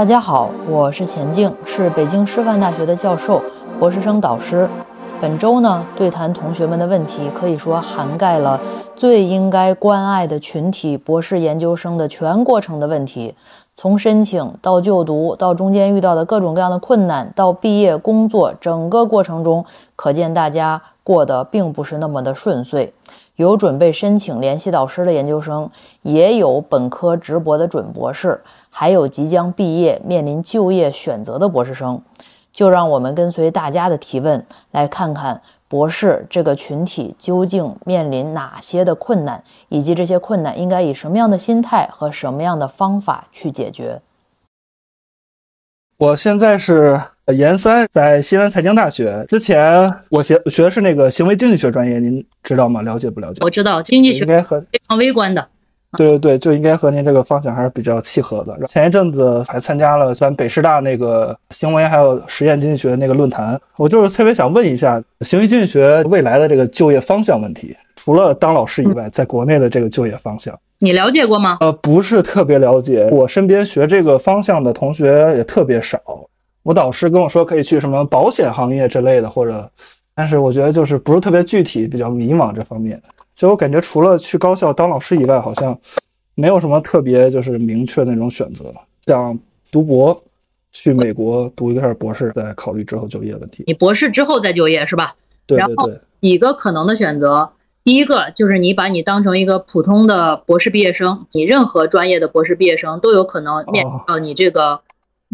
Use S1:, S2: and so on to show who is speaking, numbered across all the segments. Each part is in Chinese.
S1: 大家好，我是钱静，是北京师范大学的教授、博士生导师。本周呢，对谈同学们的问题，可以说涵盖了最应该关爱的群体——博士研究生的全过程的问题，从申请到就读，到中间遇到的各种各样的困难，到毕业工作，整个过程中，可见大家过得并不是那么的顺遂。有准备申请联系导师的研究生，也有本科直博的准博士，还有即将毕业面临就业选择的博士生。就让我们跟随大家的提问，来看看博士这个群体究竟面临哪些的困难，以及这些困难应该以什么样的心态和什么样的方法去解决。
S2: 我现在是研三，在西南财经大学。之前我学学的是那个行为经济学专业，您知道吗？了解不了解？
S1: 我知道经济学
S2: 应该和
S1: 非常微观的。
S2: 对对对，就应该和您这个方向还是比较契合的。前一阵子还参加了咱北师大那个行为还有实验经济学那个论坛，我就是特别想问一下，行为经济学未来的这个就业方向问题，除了当老师以外，在国内的这个就业方向，
S1: 你了解过吗？
S2: 呃，不是特别了解，我身边学这个方向的同学也特别少。我导师跟我说可以去什么保险行业之类的，或者，但是我觉得就是不是特别具体，比较迷茫这方面。就我感觉，除了去高校当老师以外，好像没有什么特别就是明确那种选择。像读博，去美国读一下博士，再考虑之后就业问题。
S1: 你博士之后再就业是吧？
S2: 对
S1: 对对。几个可能的选择，第一个就是你把你当成一个普通的博士毕业生，你任何专业的博士毕业生都有可能面临到你这个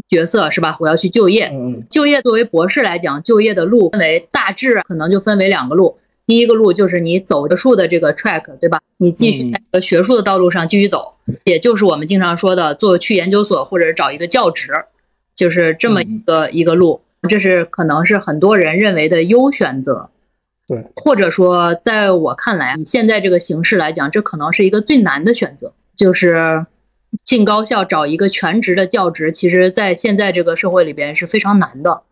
S1: 角色是吧？我要去就业。
S2: 嗯。
S1: 就业作为博士来讲，就业的路分为大致可能就分为两个路。第一个路就是你走的树的这个 track，对吧？你继续在学术的道路上继续走，也就是我们经常说的做去研究所或者找一个教职，就是这么一个一个路。这是可能是很多人认为的优选择，
S2: 对，
S1: 或者说在我看来，现在这个形势来讲，这可能是一个最难的选择，就是进高校找一个全职的教职，其实在现在这个社会里边是非常难的。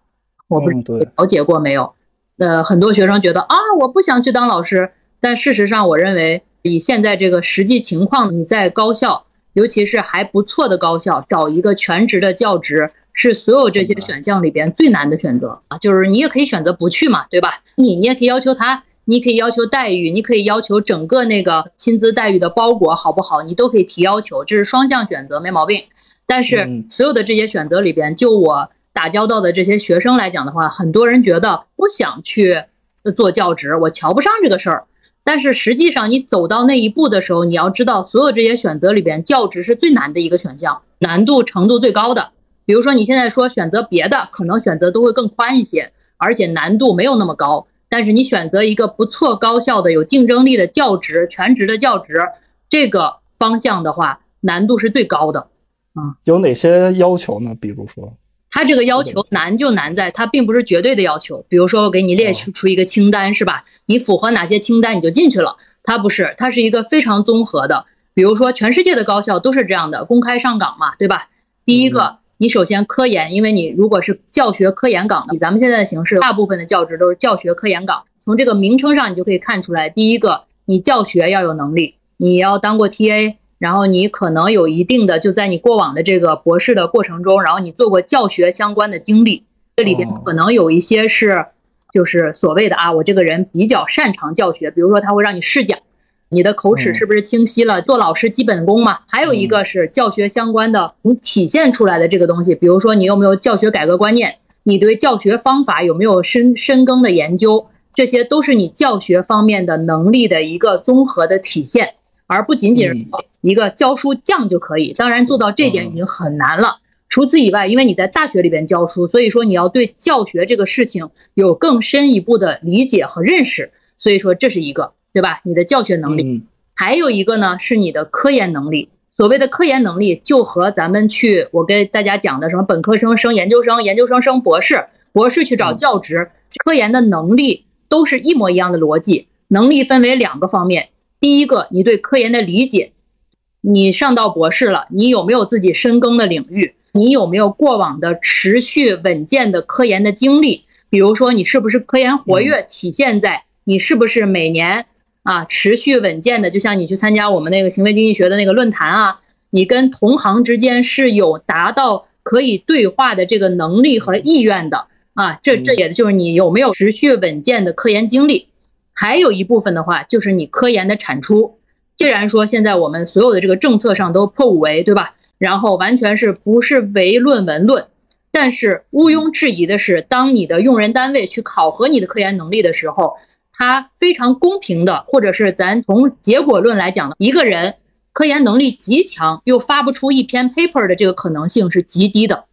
S1: 我不了解过没有？呃，很多学生觉得啊，我不想去当老师。但事实上，我认为以现在这个实际情况，你在高校，尤其是还不错的高校，找一个全职的教职，是所有这些选项里边最难的选择啊。就是你也可以选择不去嘛，对吧？你你也可以要求他，你可以要求待遇，你可以要求整个那个薪资待遇的包裹好不好？你都可以提要求，这是双向选择，没毛病。但是所有的这些选择里边，就我。打交道的这些学生来讲的话，很多人觉得不想去做教职，我瞧不上这个事儿。但是实际上，你走到那一步的时候，你要知道，所有这些选择里边，教职是最难的一个选项，难度程度最高的。比如说，你现在说选择别的，可能选择都会更宽一些，而且难度没有那么高。但是你选择一个不错高校的、有竞争力的教职，全职的教职，这个方向的话，难度是最高的。
S2: 啊，有哪些要求呢？比如说？
S1: 它这个要求难就难在它并不是绝对的要求，比如说我给你列出出一个清单是吧？你符合哪些清单你就进去了。它不是，它是一个非常综合的。比如说全世界的高校都是这样的，公开上岗嘛，对吧？第一个，你首先科研，因为你如果是教学科研岗，以咱们现在的形式，大部分的教职都是教学科研岗。从这个名称上你就可以看出来，第一个，你教学要有能力，你要当过 TA。然后你可能有一定的，就在你过往的这个博士的过程中，然后你做过教学相关的经历，这里边可能有一些是，就是所谓的啊，我这个人比较擅长教学，比如说他会让你试讲，你的口齿是不是清晰了，做老师基本功嘛。还有一个是教学相关的，你体现出来的这个东西，比如说你有没有教学改革观念，你对教学方法有没有深深耕的研究，这些都是你教学方面的能力的一个综合的体现。而不仅仅是一个教书匠就可以，当然做到这点已经很难了。除此以外，因为你在大学里边教书，所以说你要对教学这个事情有更深一步的理解和认识。所以说这是一个，对吧？你的教学能力，还有一个呢是你的科研能力。所谓的科研能力，就和咱们去我跟大家讲的什么本科生升研究生、研究生升博士、博士去找教职，科研的能力都是一模一样的逻辑。能力分为两个方面。第一个，你对科研的理解，你上到博士了，你有没有自己深耕的领域？你有没有过往的持续稳健的科研的经历？比如说，你是不是科研活跃，体现在你是不是每年啊持续稳健的？就像你去参加我们那个行为经济学的那个论坛啊，你跟同行之间是有达到可以对话的这个能力和意愿的啊，这这也就是你有没有持续稳健的科研经历。还有一部分的话，就是你科研的产出。既然说现在我们所有的这个政策上都破五维，对吧？然后完全是不是唯论文论？但是毋庸置疑的是，当你的用人单位去考核你的科研能力的时候，他非常公平的，或者是咱从结果论来讲，一个人科研能力极强又发不出一篇 paper 的这个可能性是极低的。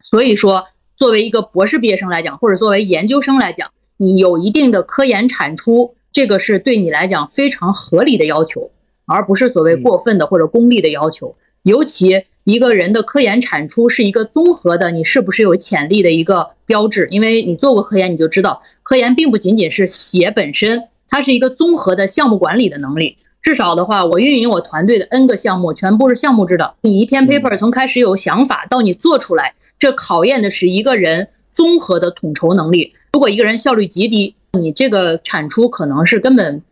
S1: 所以说，作为一个博士毕业生来讲，或者作为研究生来讲，你有一定的科研产出，这个是对你来讲非常合理的要求，而不是所谓过分的或者功利的要求。尤其一个人的科研产出是一个综合的，你是不是有潜力的一个标志。因为你做过科研，你就知道，科研并不仅仅是写本身，它是一个综合的项目管理的能力。至少的话，我运营我团队的 N 个项目，全部是项目制的。你一篇 paper 从开始有想法到你做出来，这考验的是一个人综合的统筹能力。如果一个人效率极低，你这个产出可能是根本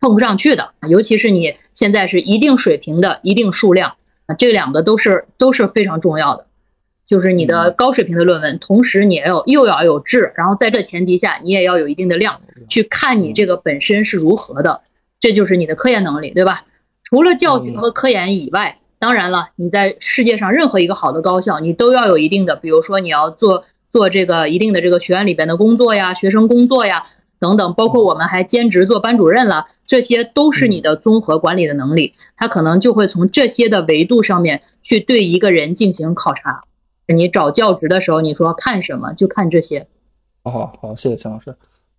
S1: 碰不上去的。尤其是你现在是一定水平的一定数量啊，这两个都是都是非常重要的。就是你的高水平的论文，同时你也要又要有质，然后在这前提下，你也要有一定的量，去看你这个本身是如何的，这就是你的科研能力，对吧？除了教学和科研以外，当然了，你在世界上任何一个好的高校，你都要有一定的，比如说你要做。做这个一定的这个学院里边的工作呀，学生工作呀等等，包括我们还兼职做班主任了，这些都是你的综合管理的能力。他可能就会从这些的维度上面去对一个人进行考察。你找教职的时候，你说看什么就看这些。
S2: 好好，谢谢钱老师。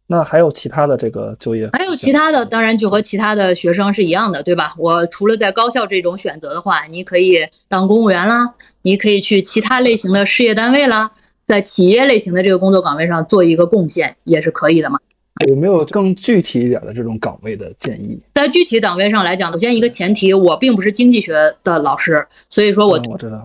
S2: 那还有其他的这个就业？
S1: 还有其他的，当然就和其他的学生是一样的，对吧？我除了在高校这种选择的话，你可以当公务员啦，你可以去其他类型的事业单位啦。在企业类型的这个工作岗位上做一个贡献也是可以的嘛？
S2: 有没有更具体一点的这种岗位的建议？
S1: 在具体岗位上来讲，首先一个前提，我并不是经济学的老师，所以说我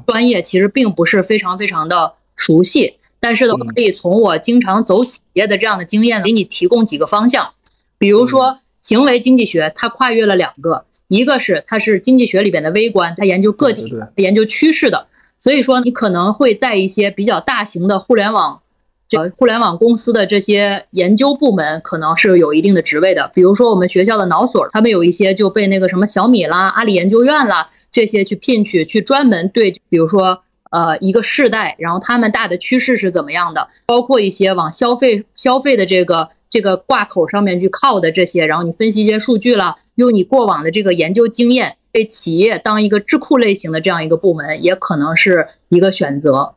S1: 专业其实并不是非常非常的熟悉。但是呢，我可以从我经常走企业的这样的经验，给你提供几个方向。比如说，行为经济学它跨越了两个，一个是它是经济学里边的微观，它研究个体，研究趋势的。所以说，你可能会在一些比较大型的互联网，这互联网公司的这些研究部门，可能是有一定的职位的。比如说，我们学校的脑所，他们有一些就被那个什么小米啦、阿里研究院啦这些去聘去，去专门对，比如说呃一个世代，然后他们大的趋势是怎么样的，包括一些往消费消费的这个这个挂口上面去靠的这些，然后你分析一些数据了，用你过往的这个研究经验。给企业当一个智库类型的这样一个部门，也可能是一个选择。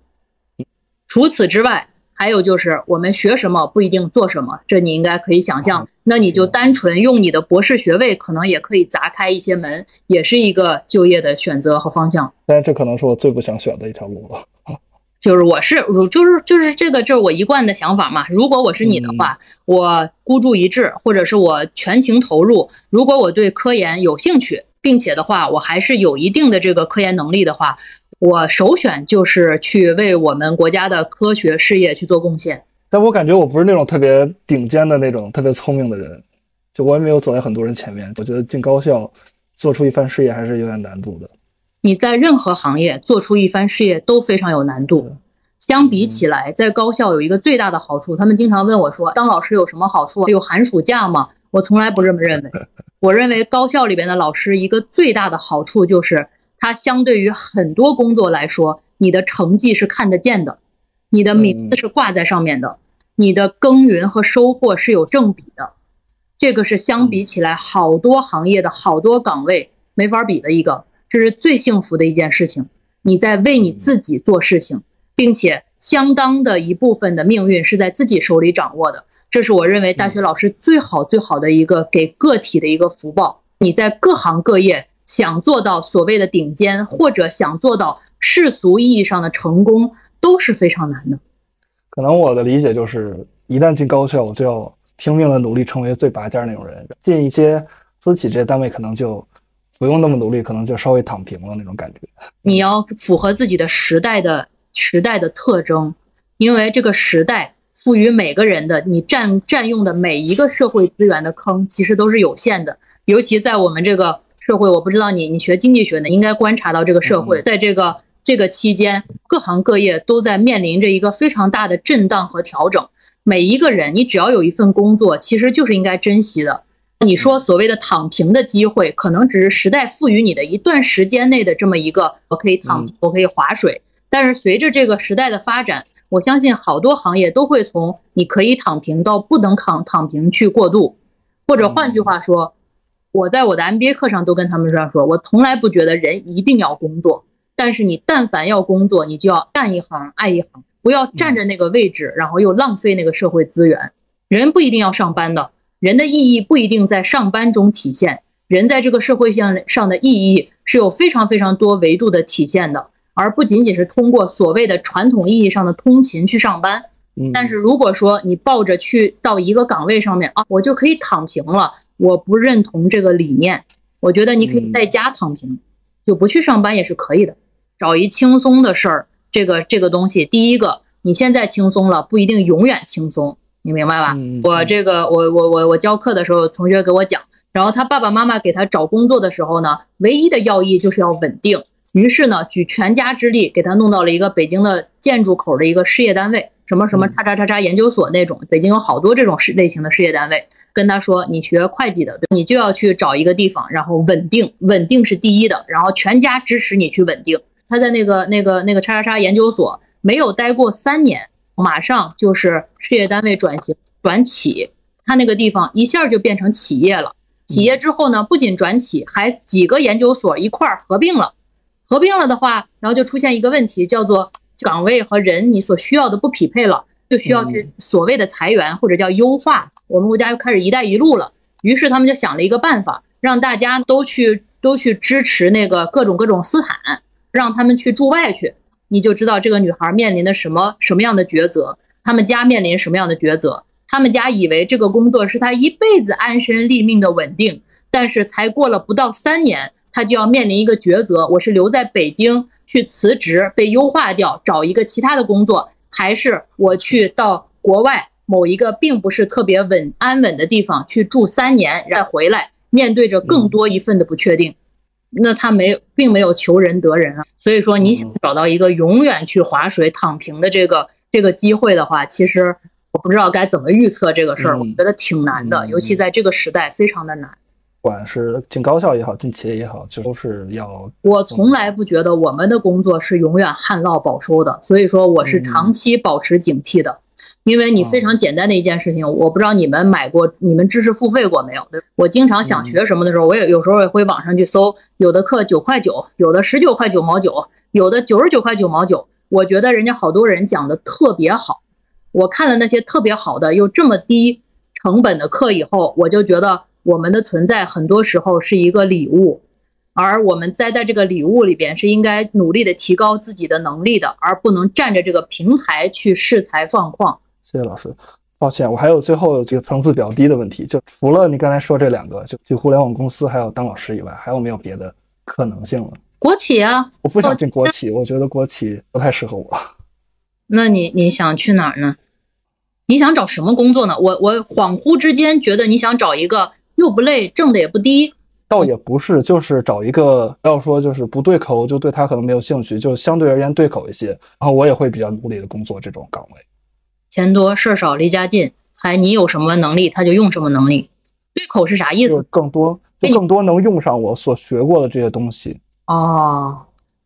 S1: 除此之外，还有就是我们学什么不一定做什么，这你应该可以想象。那你就单纯用你的博士学位，可能也可以砸开一些门，也是一个就业的选择和方向。
S2: 但这可能是我最不想选的一条路了。
S1: 就是我是如就是就是这个就是我一贯的想法嘛。如果我是你的话，我孤注一掷，或者是我全情投入。如果我对科研有兴趣。并且的话，我还是有一定的这个科研能力的话，我首选就是去为我们国家的科学事业去做贡献。
S2: 但我感觉我不是那种特别顶尖的那种特别聪明的人，就我也没有走在很多人前面。我觉得进高校做出一番事业还是有点难度的。
S1: 你在任何行业做出一番事业都非常有难度。相比起来，在高校有一个最大的好处，他们经常问我说：“当老师有什么好处？有寒暑假吗？”我从来不这么认为。我认为高校里边的老师一个最大的好处就是，他相对于很多工作来说，你的成绩是看得见的，你的名字是挂在上面的，你的耕耘和收获是有正比的。这个是相比起来好多行业的好多岗位没法比的一个，这是最幸福的一件事情。你在为你自己做事情，并且相当的一部分的命运是在自己手里掌握的。这是我认为大学老师最好最好的一个给个体的一个福报。你在各行各业想做到所谓的顶尖，或者想做到世俗意义上的成功，都是非常难的。
S2: 可能我的理解就是，一旦进高校，我就要拼命的努力成为最拔尖那种人；进一些私企这些单位，可能就不用那么努力，可能就稍微躺平了那种感觉。
S1: 你要符合自己的时代的时代的特征，因为这个时代。赋予每个人的你占占用的每一个社会资源的坑，其实都是有限的。尤其在我们这个社会，我不知道你你学经济学的应该观察到这个社会，在这个这个期间，各行各业都在面临着一个非常大的震荡和调整。每一个人，你只要有一份工作，其实就是应该珍惜的。你说所谓的躺平的机会，可能只是时代赋予你的一段时间内的这么一个，我可以躺，我可以划水。但是随着这个时代的发展，我相信好多行业都会从你可以躺平到不能躺躺平去过渡。或者换句话说，我在我的 MBA 课上都跟他们这样说：我从来不觉得人一定要工作，但是你但凡要工作，你就要干一行爱一行，不要占着那个位置，然后又浪费那个社会资源。人不一定要上班的。人的意义不一定在上班中体现，人在这个社会上上的意义是有非常非常多维度的体现的，而不仅仅是通过所谓的传统意义上的通勤去上班。但是如果说你抱着去到一个岗位上面啊，我就可以躺平了，我不认同这个理念。我觉得你可以在家躺平，就不去上班也是可以的，找一轻松的事儿。这个这个东西，第一个，你现在轻松了，不一定永远轻松。你明白吧？我这个，我我我我教课的时候，同学给我讲，然后他爸爸妈妈给他找工作的时候呢，唯一的要义就是要稳定。于是呢，举全家之力给他弄到了一个北京的建筑口的一个事业单位，什么什么叉叉叉叉研究所那种，北京有好多这种事类型的事业单位。跟他说，你学会计的，你就要去找一个地方，然后稳定，稳定是第一的，然后全家支持你去稳定。他在那个那个那个叉叉叉研究所没有待过三年。马上就是事业单位转型转企，他那个地方一下就变成企业了。企业之后呢，不仅转企，还几个研究所一块儿合并了。合并了的话，然后就出现一个问题，叫做岗位和人你所需要的不匹配了，就需要去所谓的裁员或者叫优化。我们国家又开始“一带一路”了，于是他们就想了一个办法，让大家都去都去支持那个各种各种斯坦，让他们去驻外去。你就知道这个女孩面临的什么什么样的抉择，他们家面临什么样的抉择？他们家以为这个工作是她一辈子安身立命的稳定，但是才过了不到三年，她就要面临一个抉择：我是留在北京去辞职被优化掉，找一个其他的工作，还是我去到国外某一个并不是特别稳安稳的地方去住三年，再回来面对着更多一份的不确定？那他没，并没有求人得人啊。所以说，你想找到一个永远去划水躺平的这个这个机会的话，其实我不知道该怎么预测这个事儿，我觉得挺难的，尤其在这个时代，非常的难。
S2: 不管是进高校也好，进企业也好，就都是要。
S1: 我从来不觉得我们的工作是永远旱涝保收的，所以说我是长期保持警惕的。因为你非常简单的一件事情，我不知道你们买过，你们知识付费过没有？我经常想学什么的时候，我也有时候也会网上去搜，有的课九块九，有的十九块九毛九，有的九十九块九毛九。我觉得人家好多人讲的特别好，我看了那些特别好的又这么低成本的课以后，我就觉得我们的存在很多时候是一个礼物，而我们栽在这个礼物里边是应该努力的提高自己的能力的，而不能占着这个平台去恃才放旷。
S2: 谢谢老师，抱歉，我还有最后这个层次比较低的问题，就除了你刚才说这两个，就就互联网公司还有当老师以外，还有没有别的可能性了？
S1: 国企啊，
S2: 我不想进国企，我觉得国企不太适合我。
S1: 那你你想去哪儿呢？你想找什么工作呢？我我恍惚之间觉得你想找一个又不累、挣的也不低。
S2: 倒也不是，就是找一个要说就是不对口，就对他可能没有兴趣，就相对而言对口一些，然后我也会比较努力的工作这种岗位。
S1: 钱多事儿少离家近，还你有什么能力他就用什么能力，对口是啥意思？
S2: 更多就更多能用上我所学过的这些东西。
S1: 哦，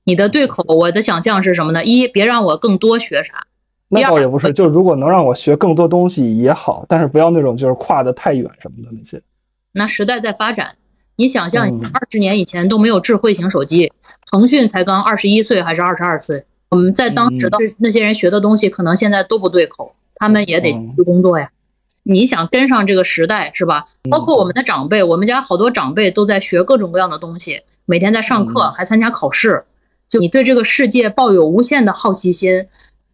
S1: 你的对口，我的想象是什么呢？一别让我更多学啥，
S2: 那倒也不是，就如果能让我学更多东西也好，但是不要那种就是跨的太远什么的那些。
S1: 那时代在发展，你想象二十年以前都没有智慧型手机，腾讯才刚二十一岁还是二十二岁？我们在当时的那些人学的东西，可能现在都不对口，他们也得去工作呀。你想跟上这个时代是吧？包括我们的长辈，我们家好多长辈都在学各种各样的东西，每天在上课，还参加考试。就你对这个世界抱有无限的好奇心，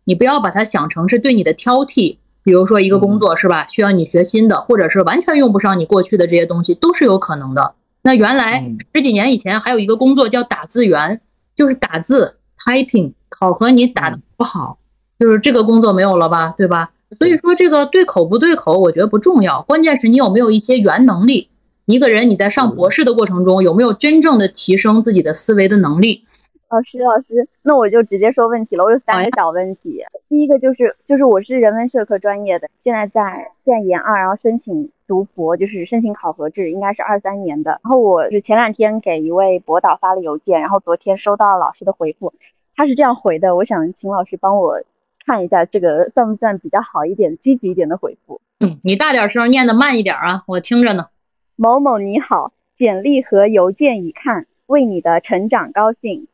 S1: 你不要把它想成是对你的挑剔。比如说一个工作是吧，需要你学新的，或者是完全用不上你过去的这些东西，都是有可能的。那原来十几年以前还有一个工作叫打字员，就是打字 typing。考核你打的不好，就是这个工作没有了吧，对吧？所以说这个对口不对口，我觉得不重要，关键是你有没有一些原能力。一个人你在上博士的过程中有没有真正的提升自己的思维的能力？
S3: 老师，老师，那我就直接说问题了。我有三个小问题。第一个就是，就是我是人文社科专业的，现在在现在研二，然后申请读博，就是申请考核制，应该是二三年的。然后我是前两天给一位博导发了邮件，然后昨天收到老师的回复，他是这样回的，我想请老师帮我看一下，这个算不算比较好一点、积极一点的回复？
S1: 嗯，你大点声，念的慢一点啊，我听着呢。
S3: 某某你好，简历和邮件已看，为你的成长高兴。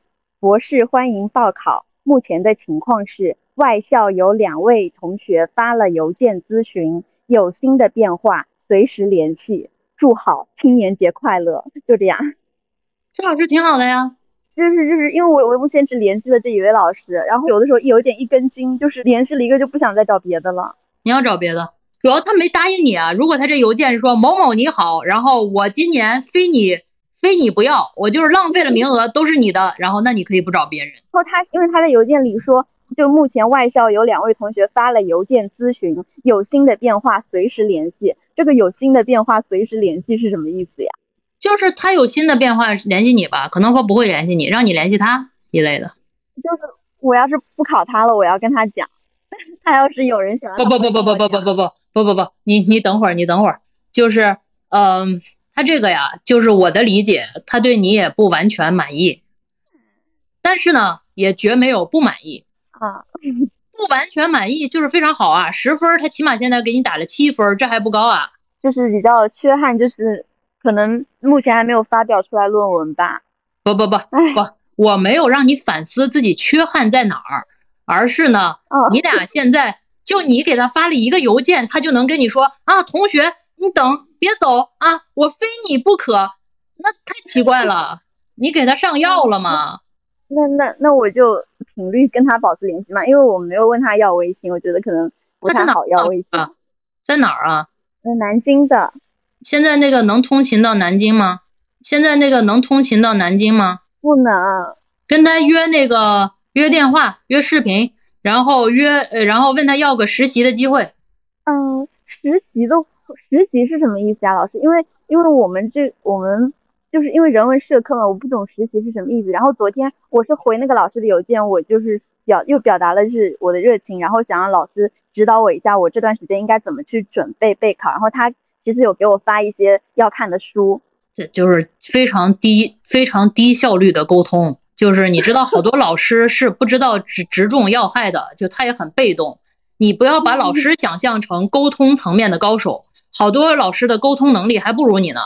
S3: 博士欢迎报考，目前的情况是外校有两位同学发了邮件咨询，有新的变化随时联系。祝好，青年节快乐！就这样，
S1: 这老师挺好的呀。
S3: 就是就是因为我我目前只联系了这一位老师，然后有的时候有点一根筋，就是联系了一个就不想再找别的了。
S1: 你要找别的，主要他没答应你啊。如果他这邮件是说某某你好，然后我今年非你。非你不要，我就是浪费了名额，都是你的。然后那你可以不找别人。
S3: 然后他因为他在邮件里说，就目前外校有两位同学发了邮件咨询，有新的变化随时联系。这个有新的变化随时联系是什么意思呀？
S1: 就是他有新的变化联系你吧，可能说不会联系你，让你联系他一类的。
S3: 就是我要是不考他了，我要跟他讲。他要是有人想
S1: 不不不不不不不不不不不不，你你等会儿，你等会儿，就是嗯。他这个呀，就是我的理解，他对你也不完全满意，但是呢，也绝没有不满意
S3: 啊，
S1: 不完全满意就是非常好啊，十分他起码现在给你打了七分，这还不高啊？
S3: 就是比较缺憾，就是可能目前还没有发表出来论文吧？
S1: 不不不不，我没有让你反思自己缺憾在哪儿，而是呢，你俩现在就你给他发了一个邮件，他就能跟你说啊，同学，你等。别走啊！我非你不可，那太奇怪了。你给他上药了吗？
S3: 那那那我就频率跟他保持联系嘛，因为我没有问他要微信，我觉得可能不太好要微信。
S1: 在哪儿啊？
S3: 嗯，南京的。
S1: 现在那个能通勤到南京吗？现在那个能通勤到南京吗？
S3: 不能。
S1: 跟他约那个约电话约视频，然后约呃，然后问他要个实习的机会。
S3: 嗯，实习的。实习是什么意思啊，老师？因为因为我们这我们就是因为人文社科嘛，我不懂实习是什么意思。然后昨天我是回那个老师的邮件，我就是表又表达了是我的热情，然后想让老师指导我一下，我这段时间应该怎么去准备备考。然后他其实有给我发一些要看的书，
S1: 这就是非常低非常低效率的沟通。就是你知道，好多老师是不知道直直中要害的，就他也很被动。你不要把老师想象成沟通层面的高手。好多老师的沟通能力还不如你呢，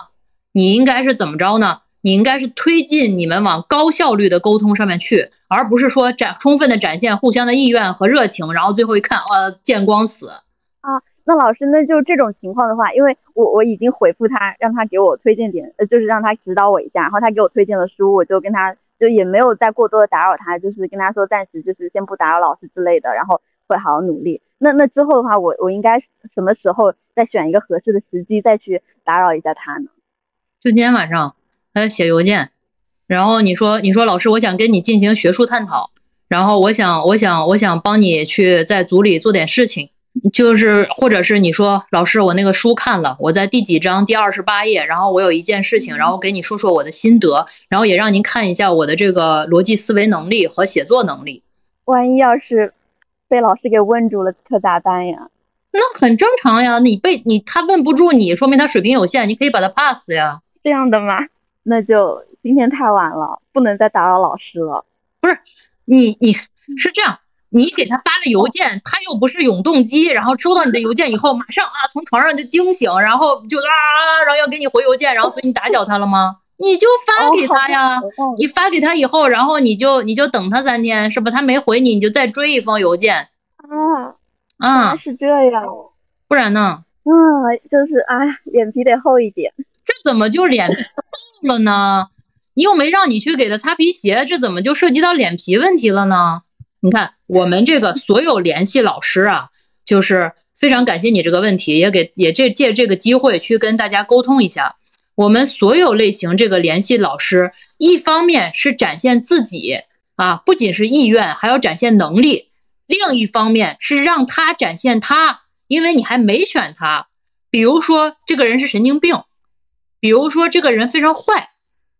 S1: 你应该是怎么着呢？你应该是推进你们往高效率的沟通上面去，而不是说展充分的展现互相的意愿和热情，然后最后一看，哇，见光死
S3: 啊！那老师，那就这种情况的话，因为我我已经回复他，让他给我推荐点，呃，就是让他指导我一下，然后他给我推荐了书，我就跟他就也没有再过多的打扰他，就是跟他说暂时就是先不打扰老师之类的，然后会好好努力。那那之后的话，我我应该什么时候再选一个合适的时机再去打扰一下他呢？
S1: 就今天晚上，他写邮件，然后你说你说老师，我想跟你进行学术探讨，然后我想我想我想帮你去在组里做点事情，就是或者是你说老师，我那个书看了，我在第几章第二十八页，然后我有一件事情，然后给你说说我的心得，然后也让您看一下我的这个逻辑思维能力和写作能力。
S3: 万一要是。被老师给问住了，可咋办呀？
S1: 那很正常呀。你被你他问不住你，说明他水平有限，你可以把他 pass 呀。
S3: 这样的吗？那就今天太晚了，不能再打扰老师了。
S1: 不是你，你是这样，你给他发了邮件，他又不是永动机，然后收到你的邮件以后，马上啊从床上就惊醒，然后就啊，然后要给你回邮件，然后所以你打搅他了吗？你就发给他呀，你发给他以后，然后你就你就等他三天，是吧？他没回你，你就再追一封邮件。
S3: 啊
S1: 啊，
S3: 是这样，
S1: 不然呢？
S3: 啊，就是哎，脸皮得厚一点。
S1: 这怎么就脸皮厚了呢？你又没让你去给他擦皮鞋，这怎么就涉及到脸皮问题了呢？你看，我们这个所有联系老师啊，就是非常感谢你这个问题，也给也这借这个机会去跟大家沟通一下。我们所有类型这个联系老师，一方面是展现自己啊，不仅是意愿，还要展现能力；另一方面是让他展现他，因为你还没选他。比如说这个人是神经病，比如说这个人非常坏，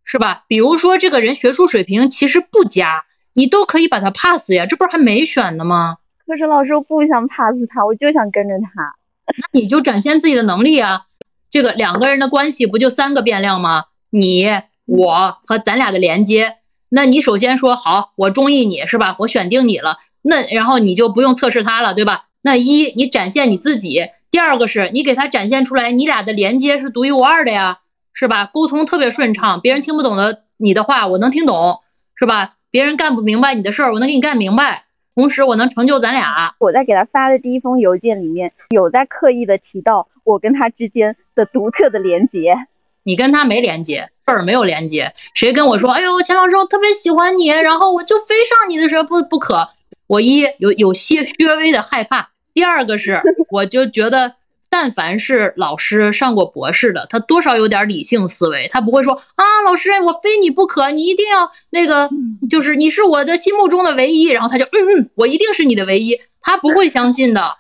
S1: 是吧？比如说这个人学术水平其实不佳，你都可以把他 pass 呀，这不是还没选呢吗？
S3: 可是老师我不想 pass 他，我就想跟着他。
S1: 那你就展现自己的能力啊！这个两个人的关系不就三个变量吗？你、我和咱俩的连接。那你首先说好，我中意你是吧？我选定你了，那然后你就不用测试他了，对吧？那一你展现你自己，第二个是你给他展现出来，你俩的连接是独一无二的呀，是吧？沟通特别顺畅，别人听不懂的你的话，我能听懂，是吧？别人干不明白你的事儿，我能给你干明白，同时我能成就咱俩。
S3: 我在给他发的第一封邮件里面有在刻意的提到我跟他之间的独特的连接。
S1: 你跟他没连接，辈儿没有连接。谁跟我说，哎呦，钱老师，我特别喜欢你，然后我就非上你的时候不不可。我一有有些略微的害怕，第二个是 我就觉得，但凡是老师上过博士的，他多少有点理性思维，他不会说啊，老师我非你不可，你一定要那个，就是你是我的心目中的唯一，然后他就嗯嗯，我一定是你的唯一，他不会相信的。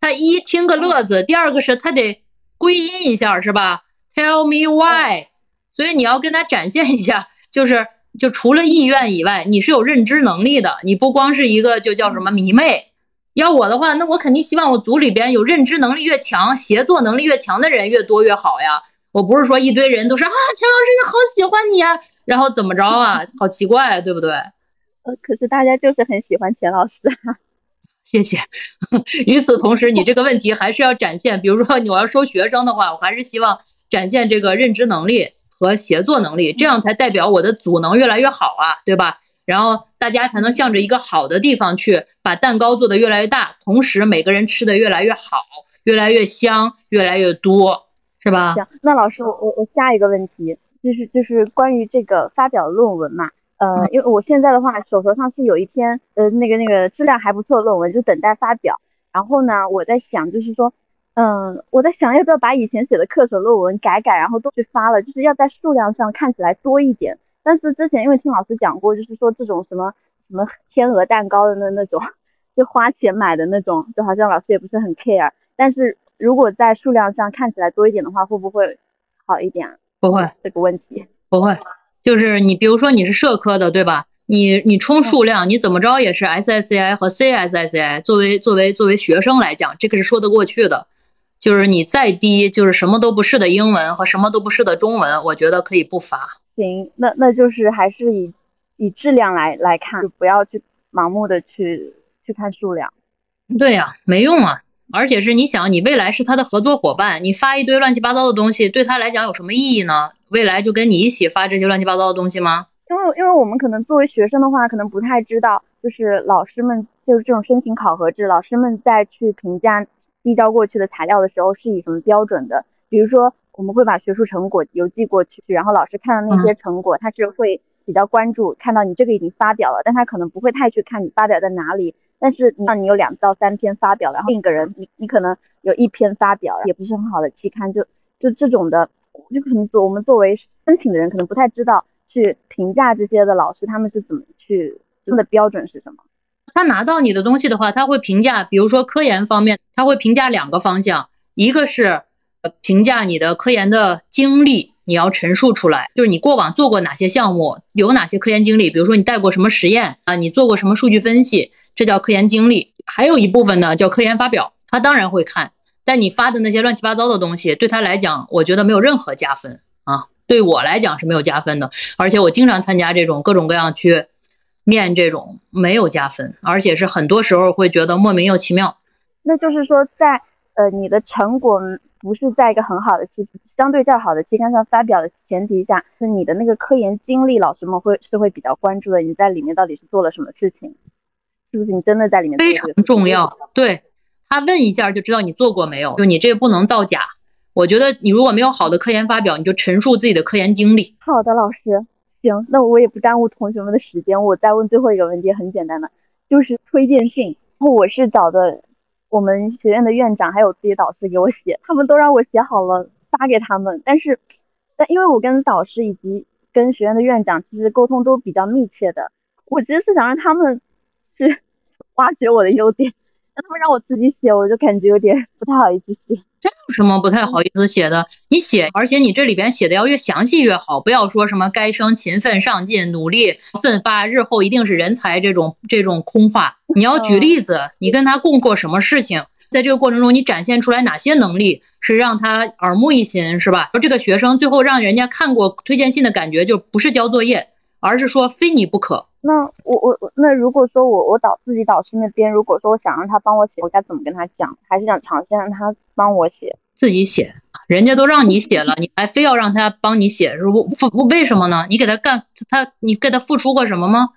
S1: 他一听个乐子，第二个是他得归因一下，是吧？Tell me why，所以你要跟他展现一下，就是就除了意愿以外，你是有认知能力的，你不光是一个就叫什么迷妹。要我的话，那我肯定希望我组里边有认知能力越强、协作能力越强的人越多越好呀。我不是说一堆人都是啊，钱老师你好喜欢你啊，然后怎么着啊，好奇怪，对不对？
S3: 呃，可是大家就是很喜欢钱老师啊。
S1: 谢谢。与此同时，你这个问题还是要展现，比如说你我要收学生的话，我还是希望。展现这个认知能力和协作能力，这样才代表我的组能越来越好啊，对吧？然后大家才能向着一个好的地方去，把蛋糕做得越来越大，同时每个人吃的越来越好，越来越香，越来越多，是吧？
S3: 行，那老师，我我我下一个问题就是就是关于这个发表论文嘛，呃，因为我现在的话手头上是有一篇呃那个那个质量还不错的论文，就等待发表。然后呢，我在想就是说。嗯，我在想要不要把以前写的课程论文改改，然后都去发了，就是要在数量上看起来多一点。但是之前因为听老师讲过，就是说这种什么什么天鹅蛋糕的那那种，就花钱买的那种，就好像老师也不是很 care。但是如果在数量上看起来多一点的话，会不会好一点？
S1: 不会
S3: 这个问题，
S1: 不会。就是你比如说你是社科的，对吧？你你冲数量，你怎么着也是 SSCI 和 CSSCI。作为作为作为学生来讲，这个是说得过去的。就是你再低，就是什么都不是的英文和什么都不是的中文，我觉得可以不发。
S3: 行，那那就是还是以以质量来来看，就不要去盲目的去去看数量。
S1: 对呀，没用啊！而且是你想，你未来是他的合作伙伴，你发一堆乱七八糟的东西，对他来讲有什么意义呢？未来就跟你一起发这些乱七八糟的东西吗？
S3: 因为因为我们可能作为学生的话，可能不太知道，就是老师们就是这种申请考核制，老师们在去评价。递交过去的材料的时候是以什么标准的？比如说，我们会把学术成果邮寄过去，然后老师看到那些成果，他是会比较关注，看到你这个已经发表了，但他可能不会太去看你发表在哪里。但是，让你有两到三篇发表，然后另一个人，你你可能有一篇发表，也不是很好的期刊，就就这种的，就可能做我们作为申请的人，可能不太知道去评价这些的老师他们是怎么去，他们的标准是什么。
S1: 他拿到你的东西的话，他会评价，比如说科研方面，他会评价两个方向，一个是呃评价你的科研的经历，你要陈述出来，就是你过往做过哪些项目，有哪些科研经历，比如说你带过什么实验啊，你做过什么数据分析，这叫科研经历。还有一部分呢叫科研发表，他当然会看，但你发的那些乱七八糟的东西，对他来讲，我觉得没有任何加分啊，对我来讲是没有加分的，而且我经常参加这种各种各样去。面这种没有加分，而且是很多时候会觉得莫名又奇妙。
S3: 那就是说，在呃你的成果不是在一个很好的期相对较好的期刊上发表的前提下，是你的那个科研经历，老师们会是会比较关注的。你在里面到底是做了什么事情？是不是你真的在里面？
S1: 非常重要。对他问一下就知道你做过没有。就你这不能造假。我觉得你如果没有好的科研发表，你就陈述自己的科研经历。
S3: 好的，老师。行，那我也不耽误同学们的时间，我再问最后一个问题，很简单的，就是推荐信。然后我是找的我们学院的院长还有自己导师给我写，他们都让我写好了发给他们。但是，但因为我跟导师以及跟学院的院长其实沟通都比较密切的，我其实是想让他们 去 挖掘我的优点，他们让我自己写，我就感觉有点不太好意思写。
S1: 这有什么不太好意思写的？你写，而且你这里边写的要越详细越好，不要说什么该生勤奋上进、努力奋发，日后一定是人才这种这种空话。你要举例子，你跟他共过什么事情，在这个过程中你展现出来哪些能力是让他耳目一新，是吧？说这个学生最后让人家看过推荐信的感觉，就不是交作业，而是说非你不可。
S3: 那我我我那如果说我我导自己导师那边，如果说我想让他帮我写，我该怎么跟他讲？还是想尝试让他帮我写？
S1: 自己写，人家都让你写了，你还非要让他帮你写，是不？付为什么呢？你给他干他，你给他付出过什么吗？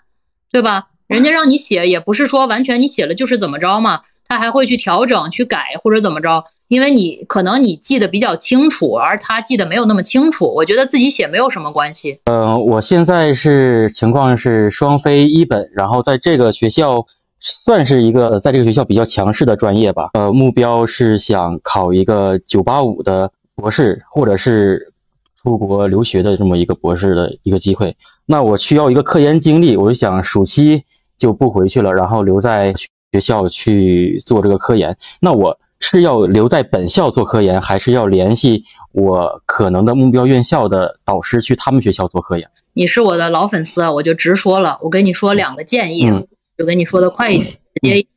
S1: 对吧？人家让你写，也不是说完全你写了就是怎么着嘛，他还会去调整、去改或者怎么着。因为你可能你记得比较清楚，而他记得没有那么清楚。我觉得自己写没有什么关系。
S4: 嗯，我现在是情况是双非一本，然后在这个学校算是一个在这个学校比较强势的专业吧。呃，目标是想考一个九八五的博士，或者是出国留学的这么一个博士的一个机会。那我需要一个科研经历，我就想暑期就不回去了，然后留在学校去做这个科研。那我。是要留在本校做科研，还是要联系我可能的目标院校的导师去他们学校做科研？
S1: 你是我的老粉丝，我就直说了。我跟你说两个建议，就跟你说的快一点。直接，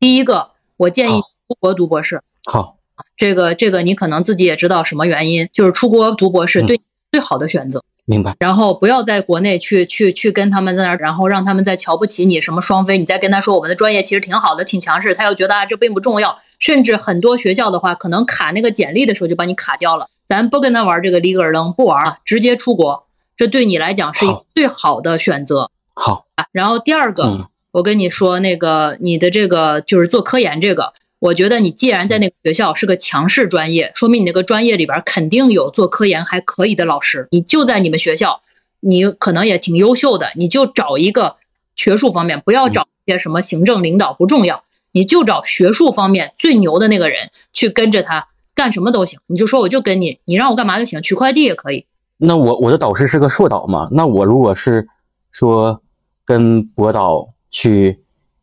S1: 第一个，我建议出国读博士。
S4: 好，
S1: 这个这个你可能自己也知道什么原因，就是出国读博士对最好的选择。
S4: 明白，
S1: 然后不要在国内去去去跟他们在那儿，然后让他们再瞧不起你什么双非，你再跟他说我们的专业其实挺好的，挺强势，他又觉得啊这并不重要，甚至很多学校的话，可能卡那个简历的时候就把你卡掉了。咱不跟他玩这个立个扔，不玩了，直接出国，这对你来讲是一最好的选择。
S4: 好，
S1: 然后第二个，我跟你说那个你的这个就是做科研这个。我觉得你既然在那个学校是个强势专业，说明你那个专业里边肯定有做科研还可以的老师。你就在你们学校，你可能也挺优秀的，你就找一个学术方面，不要找一些什么行政领导不重要，你就找学术方面最牛的那个人去跟着他干什么都行。你就说我就跟你，你让我干嘛就行，取快递也可以。
S4: 那我我的导师是个硕导嘛？那我如果是说跟博导去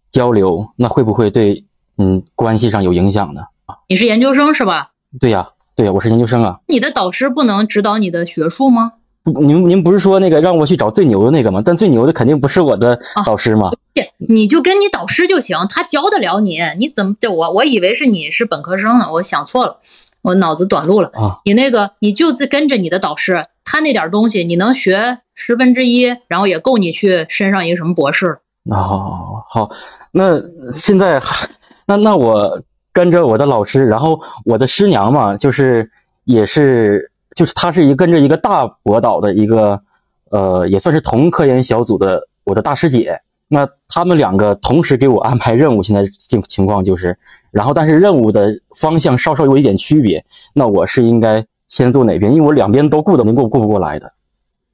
S4: 交流，那会不会对？嗯，关系上有影响的啊。
S1: 你是研究生是吧？
S4: 对呀，对呀，我是研究生啊。
S1: 你的导师不能指导你的学术吗？
S4: 您您不是说那个让我去找最牛的那个吗？但最牛的肯定不是我的导师吗？
S1: 你就跟你导师就行，他教得了你。你怎么对我我以为是你是本科生呢，我想错了，我脑子短路了啊。你那个你就跟着你的导师，他那点东西你能学十分之一，然后也够你去升上一个什么博士。
S4: 哦，好，那现在还。那那我跟着我的老师，然后我的师娘嘛，就是也是就是她是一跟着一个大博导的一个，呃，也算是同科研小组的我的大师姐。那他们两个同时给我安排任务，现在情情况就是，然后但是任务的方向稍稍有一点区别。那我是应该先做哪边？因为我两边都顾的，能够顾不过来的。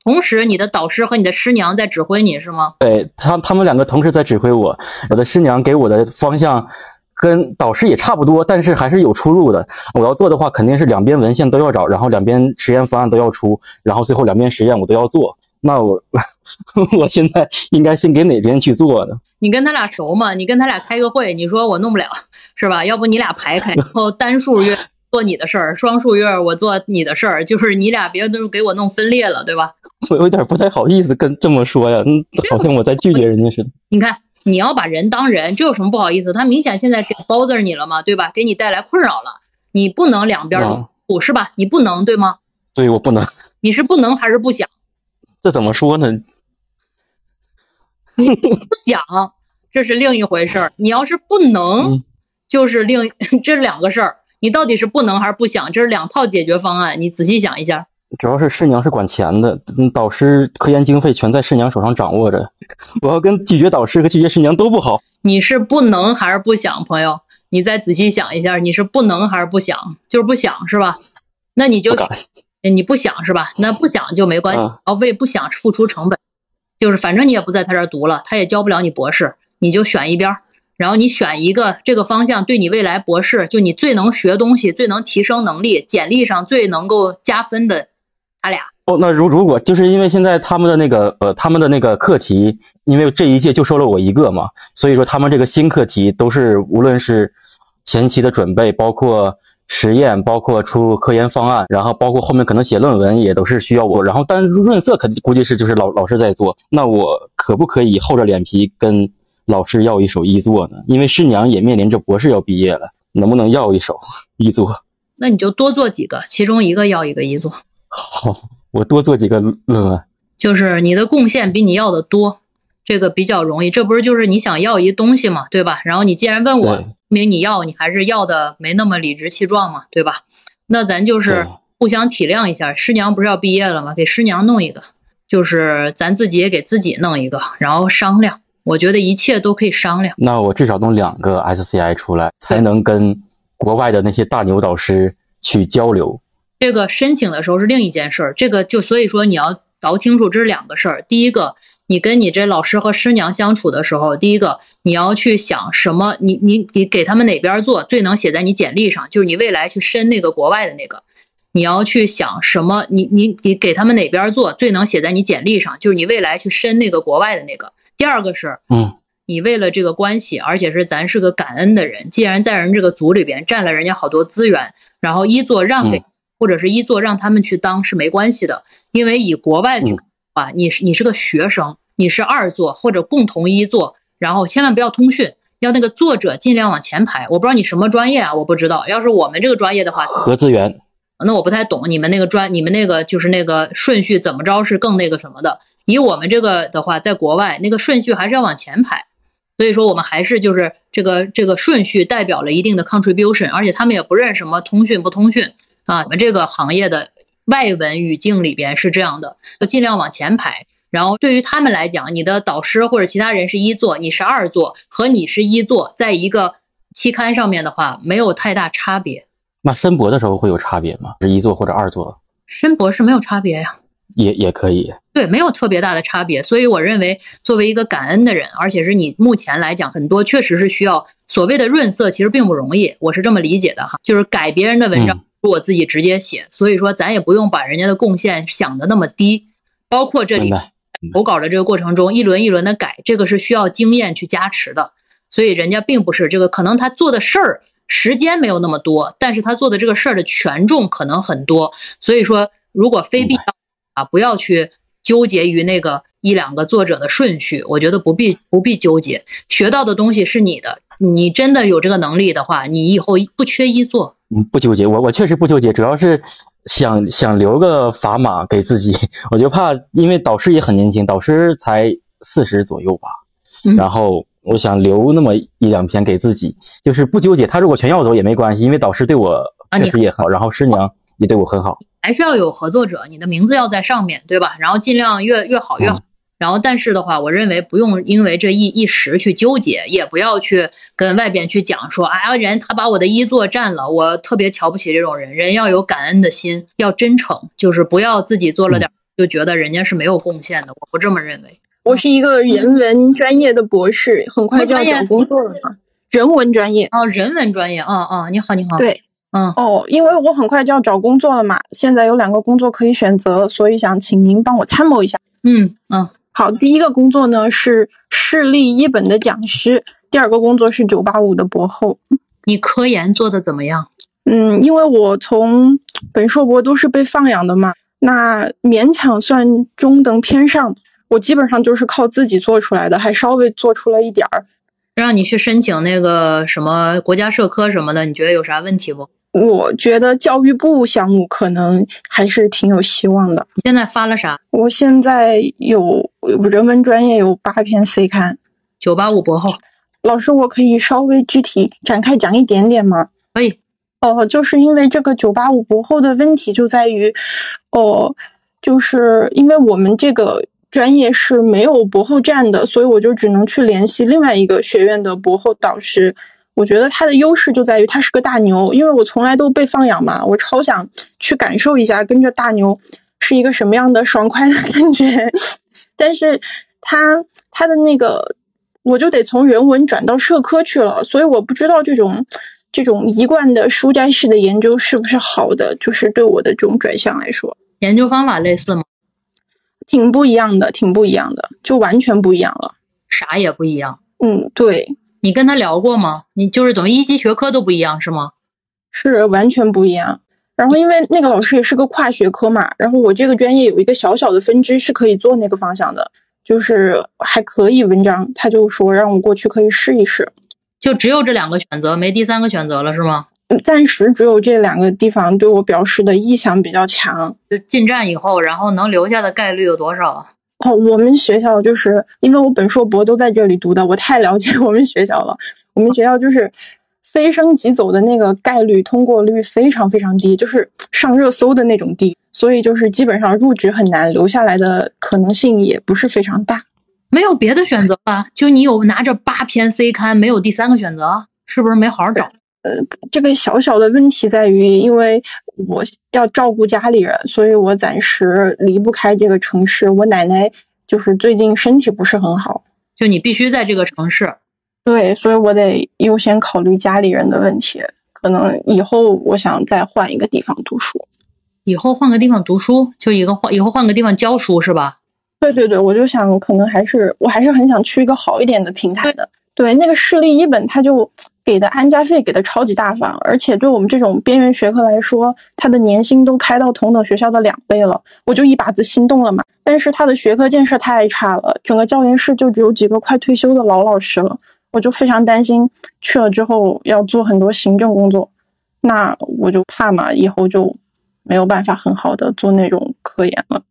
S1: 同时，你的导师和你的师娘在指挥你是吗？
S4: 对他，他们两个同时在指挥我。我的师娘给我的方向。跟导师也差不多，但是还是有出入的。我要做的话，肯定是两边文献都要找，然后两边实验方案都要出，然后最后两边实验我都要做。那我 我现在应该先给哪边去做呢？
S1: 你跟他俩熟吗？你跟他俩开个会，你说我弄不了，是吧？要不你俩排开，然后单数月 做你的事儿，双数月我做你的事儿，就是你俩别都给我弄分裂了，对吧？
S4: 我有点不太好意思跟这么说呀，嗯好像我在拒绝人家似的。
S1: 你看。你要把人当人，这有什么不好意思？他明显现在给包子你了嘛，对吧？给你带来困扰了，你不能两边都补是吧？你不能对吗？
S4: 对我不能。
S1: 你是不能还是不想？
S4: 这怎么说呢？
S1: 不想，这是另一回事儿。你要是不能，就是另 这两个事儿。你到底是不能还是不想？这是两套解决方案。你仔细想一下。
S4: 主要是师娘是管钱的，导师科研经费全在师娘手上掌握着。我要跟拒绝导师和拒绝师娘都不好。
S1: 你是不能还是不想，朋友？你再仔细想一下，你是不能还是不想？就是不想是吧？那你就你不想是吧？那不想就没关系，要为不想付出成本。就是反正你也不在他这儿读了，他也教不了你博士，你就选一边儿，然后你选一个这个方向对你未来博士就你最能学东西、最能提升能力、简历上最能够加分的。他俩
S4: 哦，那如如果就是因为现在他们的那个呃，他们的那个课题，因为这一届就收了我一个嘛，所以说他们这个新课题都是无论是前期的准备，包括实验，包括出科研方案，然后包括后面可能写论文也都是需要我。然后，但润色肯定估计是就是老老师在做。那我可不可以厚着脸皮跟老师要一手一作呢？因为师娘也面临着博士要毕业了，能不能要一手 一作？
S1: 那你就多做几个，其中一个要一个一作。
S4: 好，我多做几个论文，
S1: 就是你的贡献比你要的多，这个比较容易。这不是就是你想要一东西嘛，对吧？然后你既然问我，
S4: 说
S1: 明你要，你还是要的没那么理直气壮嘛，对吧？那咱就是互相体谅一下。师娘不是要毕业了吗？给师娘弄一个，就是咱自己也给自己弄一个，然后商量。我觉得一切都可以商量。
S4: 那我至少弄两个 SCI 出来，才能跟国外的那些大牛导师去交流。
S1: 这个申请的时候是另一件事儿，这个就所以说你要搞清楚这是两个事儿。第一个，你跟你这老师和师娘相处的时候，第一个你要去想什么，你你你给他们哪边做最能写在你简历上，就是你未来去申那个国外的那个，你要去想什么，你你你给他们哪边做最能写在你简历上，就是你未来去申那个国外的那个。第二个是，
S4: 嗯，
S1: 你为了这个关系，而且是咱是个感恩的人，既然在人这个组里边占了人家好多资源，然后一做让给。
S4: 嗯
S1: 或者是一作让他们去当是没关系的，因为以国外去啊，你是你是个学生，你是二座或者共同一座，然后千万不要通讯，要那个作者尽量往前排。我不知道你什么专业啊，我不知道。要是我们这个专业的话，
S4: 核资源，
S1: 那我不太懂你们那个专，你们那个就是那个顺序怎么着是更那个什么的。以我们这个的话，在国外那个顺序还是要往前排，所以说我们还是就是这个这个顺序代表了一定的 contribution，而且他们也不认什么通讯不通讯啊。我们这个行业的外文语境里边是这样的，尽量往前排。然后对于他们来讲，你的导师或者其他人是一座，你是二座，和你是一座，在一个期刊上面的话，没有太大差别。
S4: 那申博的时候会有差别吗？是一座或者二座
S1: 申博是没有差别呀。
S4: 也也可以。
S1: 对，没有特别大的差别，所以我认为，作为一个感恩的人，而且是你目前来讲，很多确实是需要所谓的润色，其实并不容易，我是这么理解的哈，就是改别人的文章，我自己直接写，所以说咱也不用把人家的贡献想的那么低，包括这里。投稿的这个过程中，一轮一轮的改，这个是需要经验去加持的，所以人家并不是这个，可能他做的事儿时间没有那么多，但是他做的这个事儿的权重可能很多，所以说如果非必要啊，不要去纠结于那个一两个作者的顺序，我觉得不必不必纠结，学到的东西是你的，你真的有这个能力的话，你以后不缺一做。
S4: 嗯，不纠结，我我确实不纠结，主要是想想留个砝码给自己，我就怕，因为导师也很年轻，导师才四十左右吧，
S1: 嗯
S4: 然后我想留那么一两篇给自己，就是不纠结，他如果全要走也没关系，因为导师对我确实也很好，然后师娘也对我很好，
S1: 还是要有合作者，你的名字要在上面，对吧？然后尽量越越好越好。然后，但是的话，我认为不用因为这一一时去纠结，也不要去跟外边去讲说，哎呀，人他把我的一座占了，我特别瞧不起这种人。人要有感恩的心，要真诚，就是不要自己做了点就觉得人家是没有贡献的。我不这么认为。
S5: 我是一个人文专业的博士，很快就要找工作了嘛。人文专业，
S1: 哦，人文专业，啊、啊，你好，你好，，
S5: 对，
S1: 嗯，
S5: 哦，因为我很快就要找工作了嘛，现在有两个工作可以选择，所以想请您帮我参谋一下。
S1: 嗯嗯，
S5: 好，第一个工作呢是市立一本的讲师，第二个工作是九八五的博后。
S1: 你科研做的怎么样？
S5: 嗯，因为我从本硕博都是被放养的嘛，那勉强算中等偏上。我基本上就是靠自己做出来的，还稍微做出了一点儿。
S1: 让你去申请那个什么国家社科什么的，你觉得有啥问题不？
S5: 我觉得教育部项目可能还是挺有希望的。
S1: 你现在发了啥？
S5: 我现在有人文专业有八篇 C 刊，
S1: 九八五博后
S5: 老师，我可以稍微具体展开讲一点点吗？
S1: 可以。
S5: 哦，就是因为这个九八五博后的问题就在于，哦，就是因为我们这个专业是没有博后站的，所以我就只能去联系另外一个学院的博后导师。我觉得它的优势就在于它是个大牛，因为我从来都被放养嘛，我超想去感受一下跟着大牛是一个什么样的爽快的感觉。但是他他的那个，我就得从人文转到社科去了，所以我不知道这种这种一贯的书斋式的研究是不是好的，就是对我的这种转向来说，
S1: 研究方法类似吗？
S5: 挺不一样的，挺不一样的，就完全不一样了。
S1: 啥也不一样。
S5: 嗯，对，
S1: 你跟他聊过吗？你就是等于一级学科都不一样是吗？
S5: 是完全不一样。然后因为那个老师也是个跨学科嘛，然后我这个专业有一个小小的分支是可以做那个方向的，就是还可以文章，他就说让我过去可以试一试。
S1: 就只有这两个选择，没第三个选择了是吗？
S5: 暂时只有这两个地方对我表示的意向比较强。
S1: 就进站以后，然后能留下的概率有多少？
S5: 哦，我们学校就是因为我本硕博都在这里读的，我太了解 我们学校了。我们学校就是非升即走的那个概率通过率非常非常低，就是上热搜的那种低，所以就是基本上入职很难，留下来的可能性也不是非常大。
S1: 没有别的选择吧？就你有拿着八篇 C 刊，没有第三个选择，是不是没好好找？
S5: 呃，这个小小的问题在于，因为我要照顾家里人，所以我暂时离不开这个城市。我奶奶就是最近身体不是很好，
S1: 就你必须在这个城市。
S5: 对，所以我得优先考虑家里人的问题。可能以后我想再换一个地方读书。
S1: 以后换个地方读书，就一个换以后换个地方教书是吧？
S5: 对对对，我就想可能还是我还是很想去一个好一点的平台的。对，那个市立一本它就。给的安家费给的超级大方，而且对我们这种边缘学科来说，他的年薪都开到同等学校的两倍了，我就一把子心动了嘛。但是他的学科建设太差了，整个教研室就只有几个快退休的老老师了，我就非常担心去了之后要做很多行政工作，那我就怕嘛，以后就没有办法很好的做那种科研了。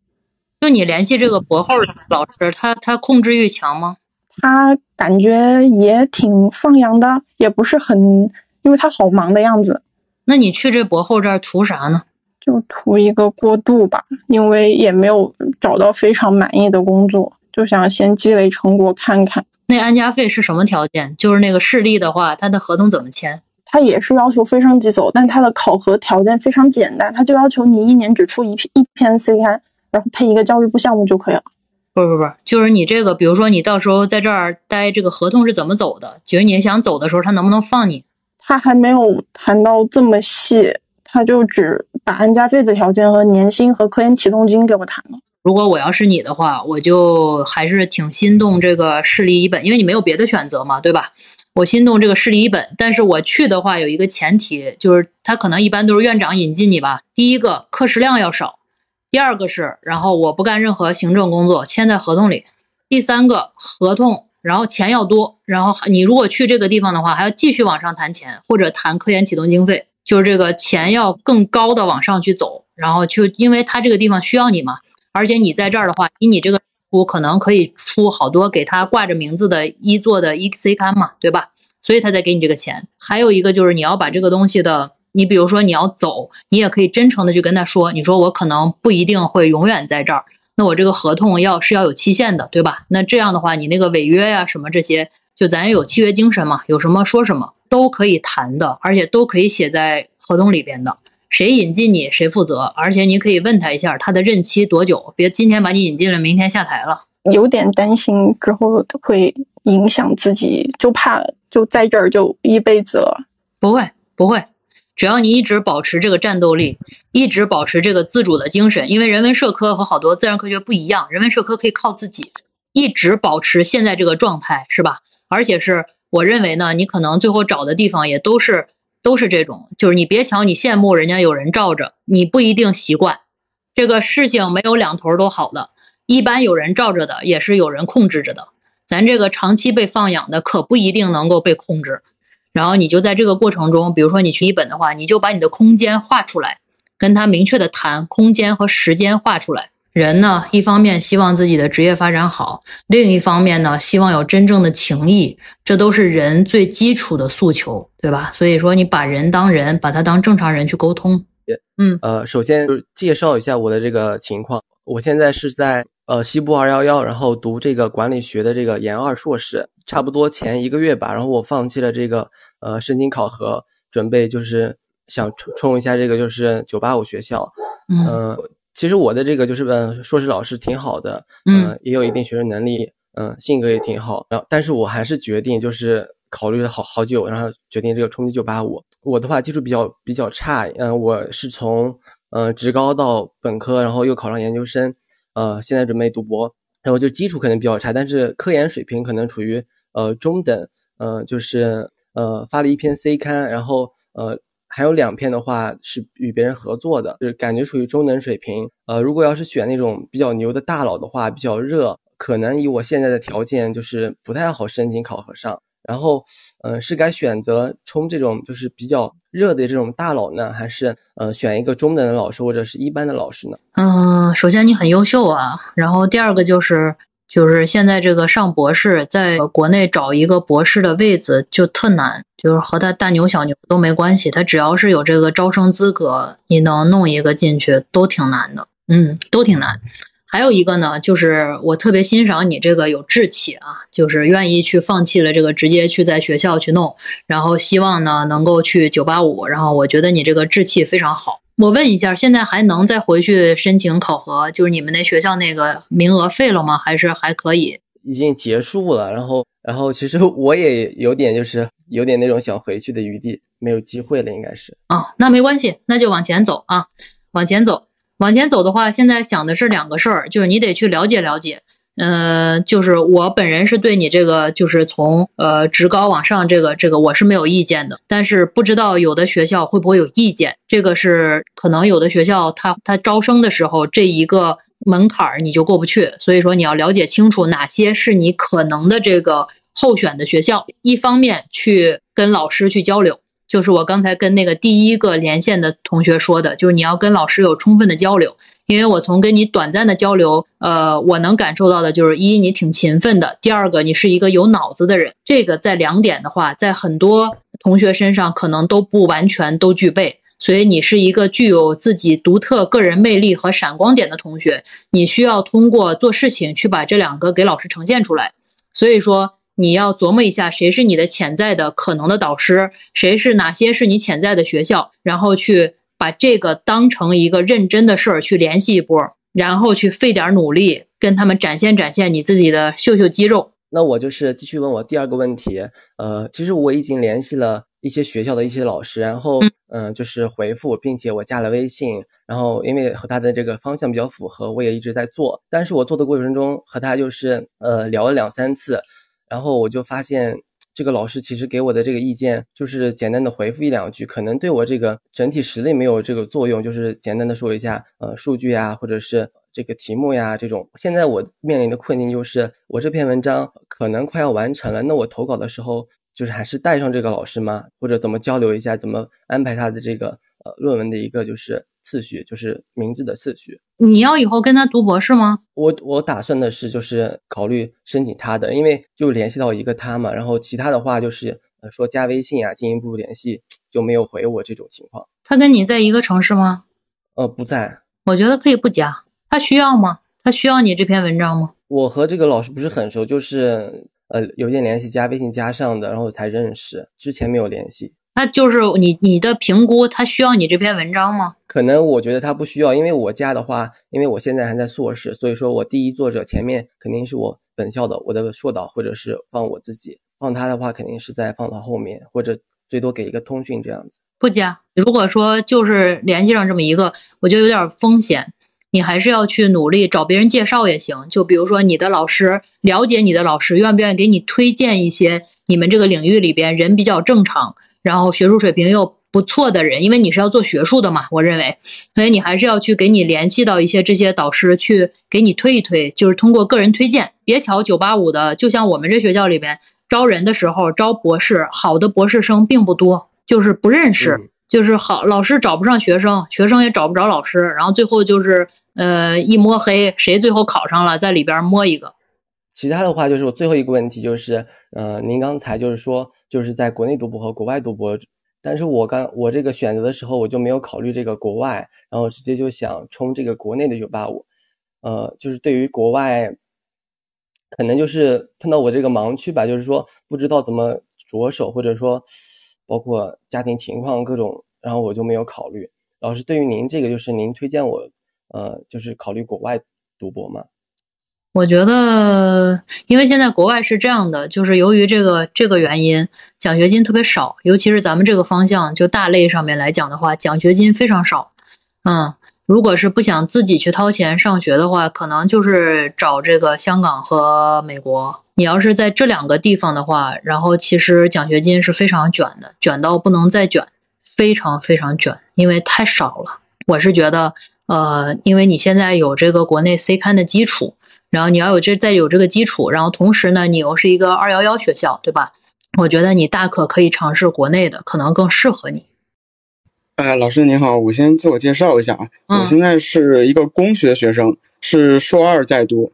S1: 就你联系这个博后老师，他他控制欲强吗？
S5: 他感觉也挺放羊的，也不是很，因为他好忙的样子。
S1: 那你去这博后这儿图啥呢？
S5: 就图一个过渡吧，因为也没有找到非常满意的工作，就想先积累成果看看。
S1: 那安家费是什么条件？就是那个市立的话，他的合同怎么签？
S5: 他也是要求非升即走，但他的考核条件非常简单，他就要求你一年只出一篇一篇 C 刊，然后配一个教育部项目就可以了。
S1: 不不不，就是你这个，比如说你到时候在这儿待，这个合同是怎么走的？就是你想走的时候，他能不能放你？
S5: 他还没有谈到这么细，他就只把安家费的条件和年薪和科研启动金给我谈了。
S1: 如果我要是你的话，我就还是挺心动这个市立一本，因为你没有别的选择嘛，对吧？我心动这个市立一本，但是我去的话有一个前提，就是他可能一般都是院长引进你吧。第一个课时量要少。第二个是，然后我不干任何行政工作，签在合同里。第三个合同，然后钱要多，然后你如果去这个地方的话，还要继续往上谈钱，或者谈科研启动经费，就是这个钱要更高的往上去走。然后就因为他这个地方需要你嘛，而且你在这儿的话，以你这个出可能可以出好多给他挂着名字的一做的 E C 刊嘛，对吧？所以他才给你这个钱。还有一个就是你要把这个东西的。你比如说你要走，你也可以真诚的去跟他说，你说我可能不一定会永远在这儿，那我这个合同要是要有期限的，对吧？那这样的话，你那个违约呀什么这些，就咱有契约精神嘛，有什么说什么都可以谈的，而且都可以写在合同里边的。谁引进你谁负责，而且你可以问他一下他的任期多久，别今天把你引进了，明天下台了。
S5: 有点担心之后会影响自己，就怕就在这儿就一辈子了。
S1: 不会，不会。只要你一直保持这个战斗力，一直保持这个自主的精神，因为人文社科和好多自然科学不一样，人文社科可以靠自己，一直保持现在这个状态，是吧？而且是我认为呢，你可能最后找的地方也都是都是这种，就是你别瞧你羡慕人家有人罩着，你不一定习惯。这个事情没有两头都好的，一般有人罩着的，也是有人控制着的。咱这个长期被放养的，可不一定能够被控制。然后你就在这个过程中，比如说你去一本的话，你就把你的空间画出来，跟他明确的谈空间和时间画出来。人呢，一方面希望自己的职业发展好，另一方面呢，希望有真正的情谊，这都是人最基础的诉求，对吧？所以说，你把人当人，把他当正常人去沟通。嗯，
S6: 呃，首先就介绍一下我的这个情况，我现在是在呃西部二幺幺，然后读这个管理学的这个研二硕士，差不多前一个月吧，然后我放弃了这个。呃，申请考核，准备就是想冲冲一下这个就是九八五学校。嗯，其实我的这个就是嗯，硕士老师挺好的，嗯，也有一定学生能力，嗯，性格也挺好。然后，但是我还是决定就是考虑了好好久，然后决定这个冲击九八五。我的话基础比较比较差，嗯，我是从呃职高到本科，然后又考上研究生，呃，现在准备读博，然后就基础可能比较差，但是科研水平可能处于呃中等，呃，就是。呃，发了一篇 C 刊，然后呃还有两篇的话是与别人合作的，就是感觉处于中等水平。呃，如果要是选那种比较牛的大佬的话，比较热，可能以我现在的条件就是不太好申请考核上。然后，呃，是该选择冲这种就是比较热的这种大佬呢，还是呃选一个中等的老师或者是一般的老师呢？
S1: 嗯，首先你很优秀啊，然后第二个就是就是现在这个上博士，在国内找一个博士的位子就特难，就是和他大牛小牛都没关系，他只要是有这个招生资格，你能弄一个进去都挺难的，嗯，都挺难。还有一个呢，就是我特别欣赏你这个有志气啊，就是愿意去放弃了这个，直接去在学校去弄，然后希望呢能够去九八五，然后我觉得你这个志气非常好。我问一下，现在还能再回去申请考核？就是你们那学校那个名额废了吗？还是还可以？
S6: 已经结束了。然后，然后其实我也有点就是有点那种想回去的余地，没有机会了，应该是。
S1: 啊，那没关系，那就往前走啊，往前走。往前走的话，现在想的是两个事儿，就是你得去了解了解。呃，就是我本人是对你这个，就是从呃职高往上这个这个我是没有意见的，但是不知道有的学校会不会有意见。这个是可能有的学校他他招生的时候这一个门槛儿你就过不去，所以说你要了解清楚哪些是你可能的这个候选的学校，一方面去跟老师去交流。就是我刚才跟那个第一个连线的同学说的，就是你要跟老师有充分的交流，因为我从跟你短暂的交流，呃，我能感受到的就是一你挺勤奋的，第二个你是一个有脑子的人，这个在两点的话，在很多同学身上可能都不完全都具备，所以你是一个具有自己独特个人魅力和闪光点的同学，你需要通过做事情去把这两个给老师呈现出来，所以说。你要琢磨一下，谁是你的潜在的可能的导师，谁是哪些是你潜在的学校，然后去把这个当成一个认真的事儿去联系一波，然后去费点努力跟他们展现展现你自己的秀秀肌肉。
S6: 那我就是继续问我第二个问题，呃，其实我已经联系了一些学校的一些老师，然后嗯，就是回复，并且我加了微信，然后因为和他的这个方向比较符合，我也一直在做，但是我做的过程中和他就是呃聊了两三次。然后我就发现，这个老师其实给我的这个意见，就是简单的回复一两句，可能对我这个整体实力没有这个作用，就是简单的说一下，呃，数据呀，或者是这个题目呀这种。现在我面临的困境就是，我这篇文章可能快要完成了，那我投稿的时候，就是还是带上这个老师吗？或者怎么交流一下，怎么安排他的这个呃论文的一个就是。次序就是名字的次序。
S1: 你要以后跟他读博士吗？
S6: 我我打算的是就是考虑申请他的，因为就联系到一个他嘛，然后其他的话就是呃说加微信啊，进一步联系就没有回我这种情况。
S1: 他跟你在一个城市吗？
S6: 呃，不在。
S1: 我觉得可以不加。他需要吗？他需要你这篇文章吗？
S6: 我和这个老师不是很熟，就是呃邮件联系，加微信加上的，然后才认识，之前没有联系。
S1: 那就是你你的评估，他需要你这篇文章吗？
S6: 可能我觉得他不需要，因为我加的话，因为我现在还在硕士，所以说我第一作者前面肯定是我本校的我的硕导，或者是放我自己，放他的话肯定是在放到后面，或者最多给一个通讯这样子。
S1: 不加。如果说就是联系上这么一个，我觉得有点风险，你还是要去努力找别人介绍也行。就比如说你的老师了解你的老师，愿不愿意给你推荐一些你们这个领域里边人比较正常。然后学术水平又不错的人，因为你是要做学术的嘛，我认为，所以你还是要去给你联系到一些这些导师，去给你推一推，就是通过个人推荐。别瞧九八五的，就像我们这学校里边招人的时候招博士，好的博士生并不多，就是不认识，就是好老师找不上学生，学生也找不着老师，然后最后就是呃一摸黑，谁最后考上了，在里边摸一个。
S6: 其他的话就是我最后一个问题就是，呃，您刚才就是说就是在国内读博和国外读博，但是我刚我这个选择的时候我就没有考虑这个国外，然后直接就想冲这个国内的九八五，呃，就是对于国外，可能就是碰到我这个盲区吧，就是说不知道怎么着手，或者说包括家庭情况各种，然后我就没有考虑。老师，对于您这个就是您推荐我，呃，就是考虑国外读博吗？
S1: 我觉得，因为现在国外是这样的，就是由于这个这个原因，奖学金特别少，尤其是咱们这个方向，就大类上面来讲的话，奖学金非常少。嗯，如果是不想自己去掏钱上学的话，可能就是找这个香港和美国。你要是在这两个地方的话，然后其实奖学金是非常卷的，卷到不能再卷，非常非常卷，因为太少了。我是觉得，呃，因为你现在有这个国内 C 刊的基础，然后你要有这再有这个基础，然后同时呢，你又是一个二幺幺学校，对吧？我觉得你大可可以尝试国内的，可能更适合你。
S7: 哎，老师您好，我先自我介绍一下啊，我现在是一个工学学生，是硕二在读。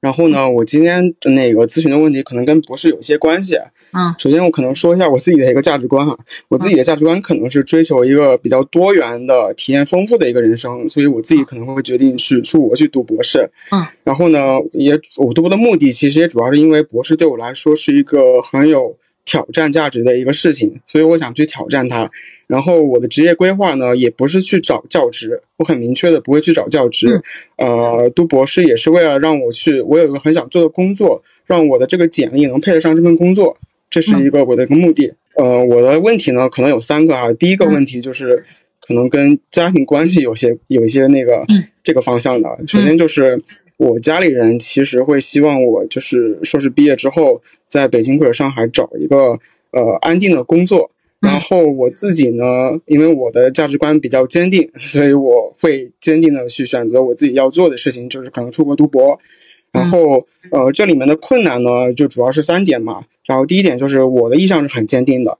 S7: 然后呢，我今天那个咨询的问题可能跟博士有些关系。
S1: 嗯，
S7: 首先我可能说一下我自己的一个价值观哈，我自己的价值观可能是追求一个比较多元的、体验丰富的一个人生，所以我自己可能会决定去出国去读博士。
S1: 嗯，
S7: 然后呢，也我读博的目的其实也主要是因为博士对我来说是一个很有挑战价值的一个事情，所以我想去挑战它。然后我的职业规划呢，也不是去找教职，我很明确的不会去找教职。呃，读博士也是为了让我去，我有一个很想做的工作，让我的这个简历能配得上这份工作，这是一个我的一个目的。呃，我的问题呢，可能有三个啊。第一个问题就是，可能跟家庭关系有些有一些那个这个方向的。首先就是我家里人其实会希望我就是硕士毕业之后，在北京或者上海找一个呃安定的工作。然后我自己呢，因为我的价值观比较坚定，所以我会坚定的去选择我自己要做的事情，就是可能出国读博。然后，呃，这里面的困难呢，就主要是三点嘛。然后第一点就是我的意向是很坚定的，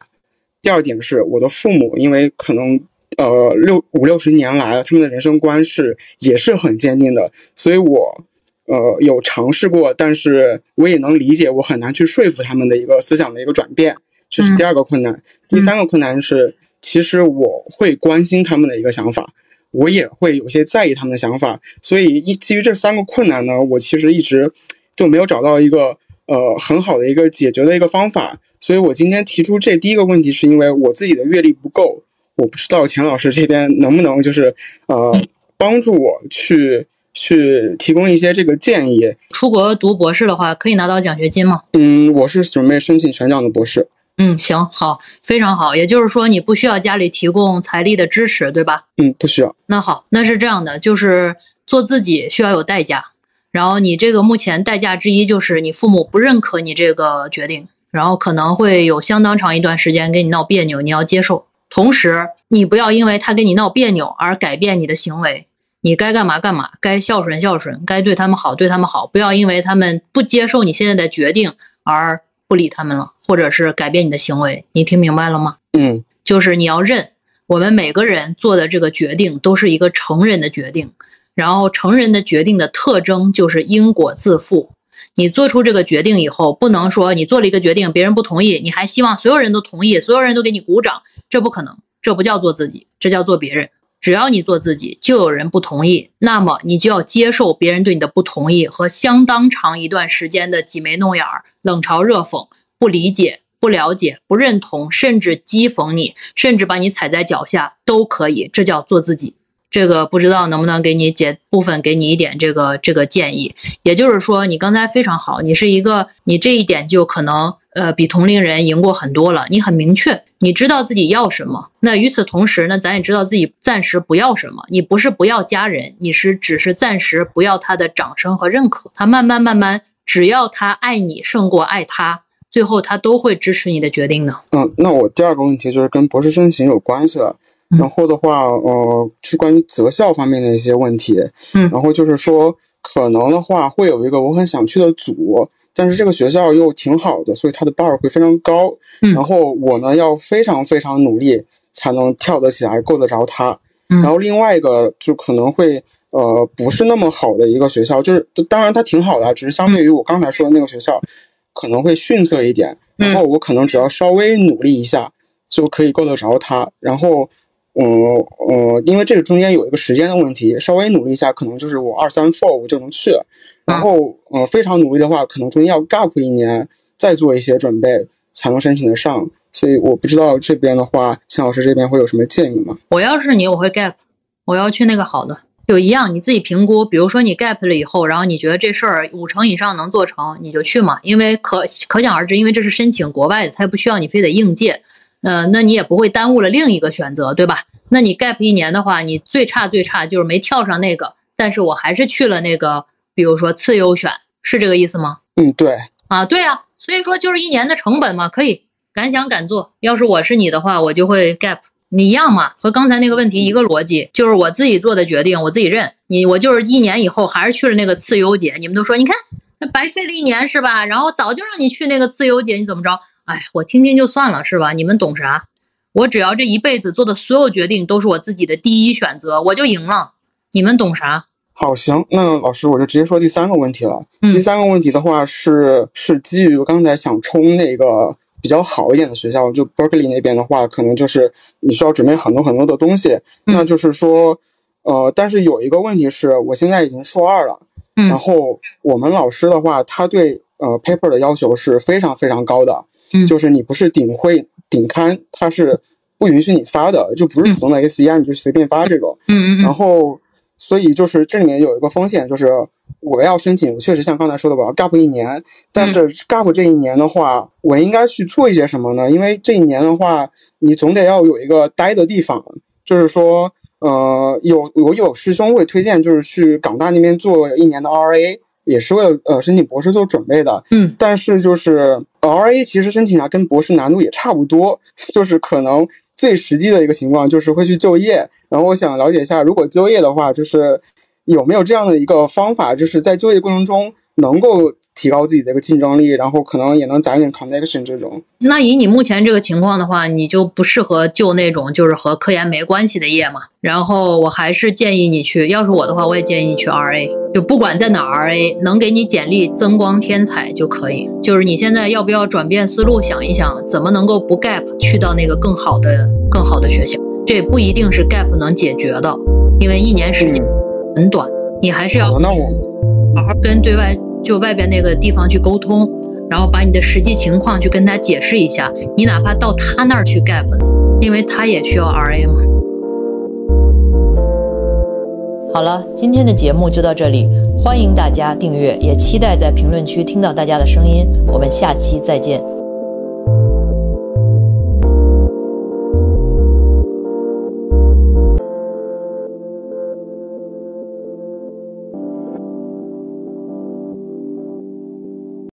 S7: 第二点是我的父母，因为可能呃六五六十年来他们的人生观是也是很坚定的，所以我呃有尝试过，但是我也能理解我很难去说服他们的一个思想的一个转变。这是第二个困难，第三个困难是，其实我会关心他们的一个想法，我也会有些在意他们的想法，所以一基于这三个困难呢，我其实一直就没有找到一个呃很好的一个解决的一个方法，所以我今天提出这第一个问题，是因为我自己的阅历不够，我不知道钱老师这边能不能就是呃帮助我去去提供一些这个建议。
S1: 出国读博士的话，可以拿到奖学金吗？
S7: 嗯，我是准备申请全奖的博士。
S1: 嗯，行，好，非常好。也就是说，你不需要家里提供财力的支持，对吧？
S7: 嗯，不需要。
S1: 那好，那是这样的，就是做自己需要有代价。然后你这个目前代价之一就是你父母不认可你这个决定，然后可能会有相当长一段时间跟你闹别扭，你要接受。同时，你不要因为他跟你闹别扭而改变你的行为，你该干嘛干嘛，该孝顺孝顺，该对他们好对他们好，不要因为他们不接受你现在的决定而。不理他们了，或者是改变你的行为，你听明白了吗？
S7: 嗯，
S1: 就是你要认，我们每个人做的这个决定都是一个成人的决定，然后成人的决定的特征就是因果自负。你做出这个决定以后，不能说你做了一个决定，别人不同意，你还希望所有人都同意，所有人都给你鼓掌，这不可能，这不叫做自己，这叫做别人。只要你做自己，就有人不同意，那么你就要接受别人对你的不同意和相当长一段时间的挤眉弄眼儿、冷嘲热讽、不理解、不了解、不认同，甚至讥讽你，甚至把你踩在脚下都可以。这叫做自己。这个不知道能不能给你解部分，给你一点这个这个建议。也就是说，你刚才非常好，你是一个，你这一点就可能。呃，比同龄人赢过很多了。你很明确，你知道自己要什么。那与此同时呢，咱也知道自己暂时不要什么。你不是不要家人，你是只是暂时不要他的掌声和认可。他慢慢慢慢，只要他爱你胜过爱他，最后他都会支持你的决定的。
S7: 嗯，那我第二个问题就是跟博士申请有关系了。然后的话，呃，是关于择校方面的一些问题。
S1: 嗯，
S7: 然后就是说，可能的话会有一个我很想去的组。但是这个学校又挺好的，所以它的 bar 会非常高。
S1: 嗯，
S7: 然后我呢要非常非常努力才能跳得起来，够得着它。
S1: 嗯，
S7: 然后另外一个就可能会呃不是那么好的一个学校，就是当然它挺好的，只是相对于我刚才说的那个学校可能会逊色一点。然后我可能只要稍微努力一下就可以够得着它。然后，嗯呃，因为这个中间有一个时间的问题，稍微努力一下可能就是我二三 four 我就能去了。然后，呃，非常努力的话，可能中间要 gap 一年，再做一些准备，才能申请得上。所以我不知道这边的话，秦老师这边会有什么建议吗？
S1: 我要是你，我会 gap，我要去那个好的。就一样，你自己评估。比如说你 gap 了以后，然后你觉得这事儿五成以上能做成，你就去嘛。因为可可想而知，因为这是申请国外的，它也不需要你非得应届。呃，那你也不会耽误了另一个选择，对吧？那你 gap 一年的话，你最差最差就是没跳上那个，但是我还是去了那个。比如说次优选是这个意思吗？
S7: 嗯，对
S1: 啊，对啊，所以说就是一年的成本嘛，可以敢想敢做。要是我是你的话，我就会 gap。你一样嘛，和刚才那个问题一个逻辑，就是我自己做的决定，我自己认。你我就是一年以后还是去了那个次优解，你们都说你看那白费了一年是吧？然后早就让你去那个次优解，你怎么着？哎，我听听就算了是吧？你们懂啥？我只要这一辈子做的所有决定都是我自己的第一选择，我就赢了。你们懂啥？
S7: 好，行，那老师我就直接说第三个问题了。
S1: 嗯
S7: 第三个问题的话是是基于我刚才想冲那个比较好一点的学校，就 Berkeley 那边的话，可能就是你需要准备很多很多的东西。
S1: 嗯
S7: 那就是说，呃，但是有一个问题是我现在已经硕二了，
S1: 嗯
S7: 然后我们老师的话，他对呃 paper 的要求是非常非常高的，
S1: 嗯
S7: 就是你不是顶会顶刊，他是不允许你发的，就不是普通的 ACI，、你就随便发这种。
S1: 嗯嗯
S7: 然后，所以就是这里面有一个风险，就是我要申请，确实像刚才说的，我要 gap 一年，但是 gap 这一年的话，我应该去做一些什么呢？因为这一年的话，你总得要有一个待的地方，就是说，呃，有我有师兄会推荐，就是去港大那边做一年的 RA。也是为了呃申请博士做准备的，
S1: 嗯，
S7: 但是就是 RA 其实申请它跟博士难度也差不多，就是可能最实际的一个情况就是会去就业。然后我想了解一下，如果就业的话，就是有没有这样的一个方法，就是在就业过程中能够提高自己的一个竞争力，然后可能也能攒一点 connection 这种。
S1: 那以你目前这个情况的话，你就不适合就那种就是和科研没关系的业嘛。然后我还是建议你去，要是我的话，我也建议你去 RA，就不管在哪 RA，能给你简历增光添彩就可以。就是你现在要不要转变思路，想一想怎么能够不 gap 去到那个更好的、更好的学校？这不一定是 gap 能解决的，因为一年时间很短，你还是要，
S7: 那我
S1: 好好跟对外就外边那个地方去沟通，然后把你的实际情况去跟他解释一下。你哪怕到他那儿去 gap，因为他也需要 RA 嘛。好了，今天的节目就到这里，欢迎大家订阅，也期待在评论区听到大家的声音。我们下期再见。